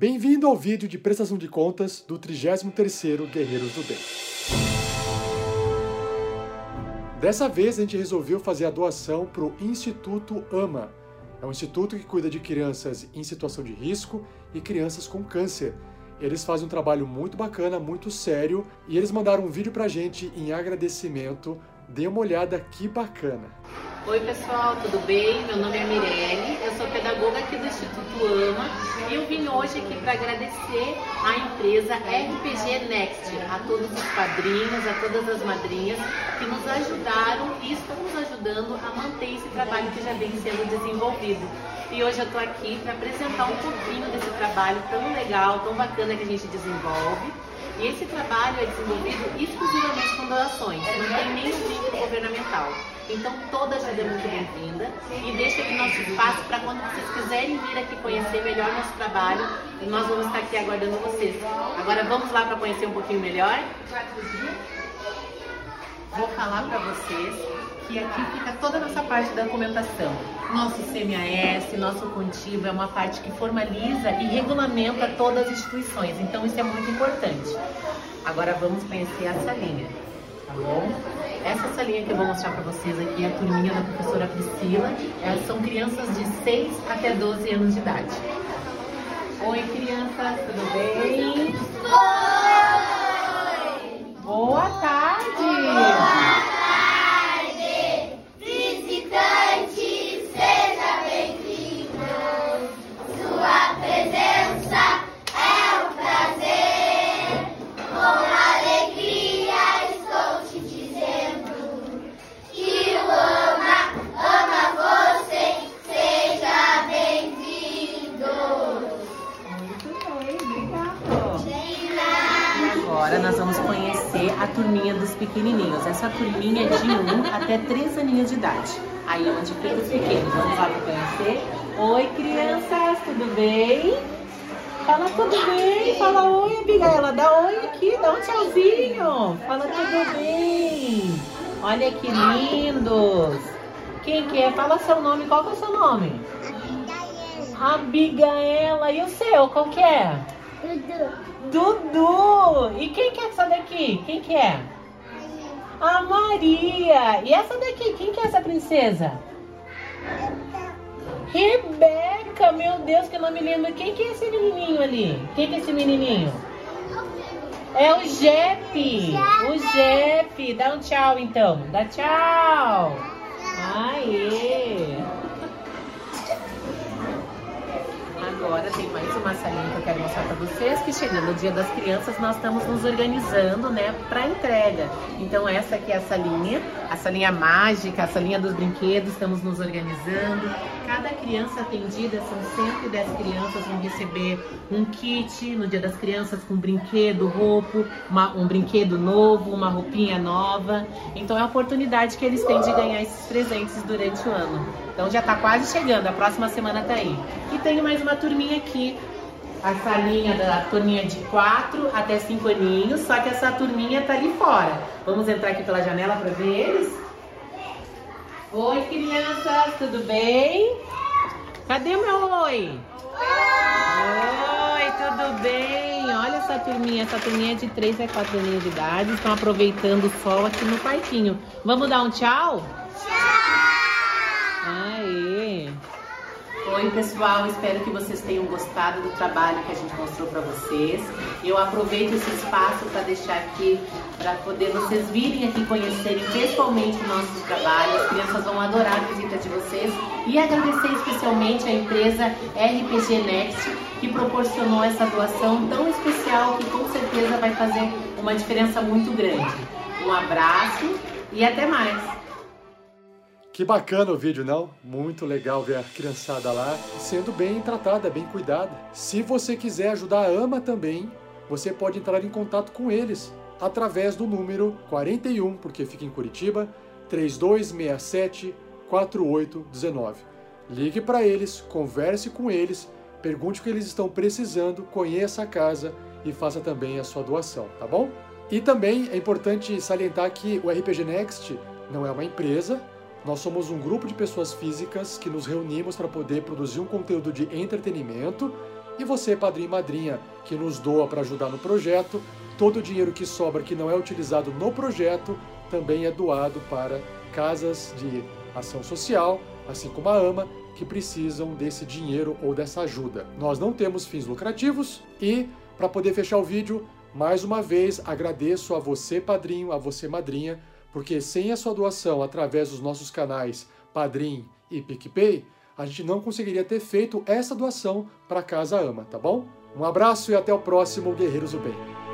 Bem-vindo ao vídeo de prestação de contas do 33º Guerreiros do Bem. Dessa vez a gente resolveu fazer a doação para o Instituto AMA. É um instituto que cuida de crianças em situação de risco e crianças com câncer. Eles fazem um trabalho muito bacana, muito sério, e eles mandaram um vídeo pra gente em agradecimento. Dê uma olhada que bacana. Oi pessoal, tudo bem? Meu nome é Mirelle, eu sou pedagoga aqui do Instituto AMA e eu vim hoje aqui para agradecer à empresa RPG Next, a todos os padrinhos, a todas as madrinhas que nos ajudaram e estão nos ajudando a manter esse trabalho que já vem sendo desenvolvido. E hoje eu estou aqui para apresentar um pouquinho desse trabalho tão legal, tão bacana que a gente desenvolve. E esse trabalho é desenvolvido exclusivamente com doações, não tem nenhum vínculo governamental. Então toda ajuda é muito bem-vinda e deixa aqui nosso espaço para quando vocês quiserem vir aqui conhecer melhor nosso trabalho, nós vamos estar aqui aguardando vocês. Agora vamos lá para conhecer um pouquinho melhor? Vou falar para vocês que aqui fica toda a nossa parte da documentação. Nosso CMAS, nosso contigo é uma parte que formaliza e regulamenta todas as instituições, então isso é muito importante. Agora vamos conhecer a salinha, tá bom? Essa salinha que eu vou mostrar para vocês aqui é a turminha da professora Priscila. Elas são crianças de 6 até 12 anos de idade. Oi, crianças, tudo bem? Oi! Pequenininhos. Essa turminha é de 1 até 3 aninhos de idade. Aí é onde fica os pequenos. Vamos lá para conhecer. Oi, crianças, tudo bem? Fala tudo bem. Fala oi, Abigail. Dá oi aqui, dá um tchauzinho. Fala tudo bem. Olha que lindos. Quem que é? Fala seu nome. Qual que é o seu nome? Abigaela. E o seu? Qual que é? Dudu! E quem que é essa daqui? Quem que é? A Maria! E essa daqui? Quem que é essa princesa? Rebeca! Meu Deus, que eu não me lembro. Quem que é esse menininho ali? Quem que é esse menininho? É o Jeff! O Jeff! Dá um tchau então. Dá tchau! Aê! Agora tem mais uma salinha que eu quero mostrar para vocês, que chegando o dia das crianças nós estamos nos organizando, né, para entrega. Então essa aqui é a salinha, a salinha mágica, a salinha dos brinquedos, estamos nos organizando. Cada criança atendida, são 110 crianças, vão receber um kit no dia das crianças com brinquedo, roupa, uma- um brinquedo novo, uma roupinha nova. Então é a oportunidade que eles têm de ganhar esses presentes durante o ano. Então já tá quase chegando, a próxima semana tá aí. E tem mais uma turminha aqui, a salinha da turminha de 4 até 5 aninhos, só que essa turminha tá ali fora. Vamos entrar aqui pela janela para ver eles? Oi, crianças, tudo bem? Cadê o meu oi? Oi, tudo bem? Olha essa turminha, essa turminha é de 3 a 4 aninhos de idade, estão aproveitando o sol aqui no parquinho. Vamos dar um tchau? Aê! Oi, pessoal, espero que vocês tenham gostado do trabalho que a gente mostrou para vocês. Eu aproveito esse espaço para deixar aqui, para poder vocês virem aqui conhecerem pessoalmente o nosso trabalho. As crianças vão adorar a visita de vocês e agradecer especialmente a empresa RPG Next que proporcionou essa doação tão especial que com certeza vai fazer uma diferença muito grande. Um abraço e até mais! Que bacana o vídeo, não? Muito legal ver a criançada lá sendo bem tratada, bem cuidada. Se você quiser ajudar a AMA também, você pode entrar em contato com eles através do número 41, porque fica em Curitiba, 3267 4819. Ligue para eles, converse com eles, pergunte o que eles estão precisando, conheça a casa e faça também a sua doação, tá bom? E também é importante salientar que o RPG Next não é uma empresa, nós somos um grupo de pessoas físicas que nos reunimos para poder produzir um conteúdo de entretenimento E você, padrinho e madrinha, que nos doa para ajudar no projeto, todo o dinheiro que sobra que não é utilizado no projeto também é doado para casas de ação social, assim como a AMA, que precisam desse dinheiro ou dessa ajuda. Nós não temos fins lucrativos e, para poder fechar o vídeo, mais uma vez agradeço a você, padrinho, a você, madrinha, porque sem a sua doação através dos nossos canais Padrim e PicPay, a gente não conseguiria ter feito essa doação para Casa Ama, tá bom? Um abraço e até o próximo Guerreiros do Bem.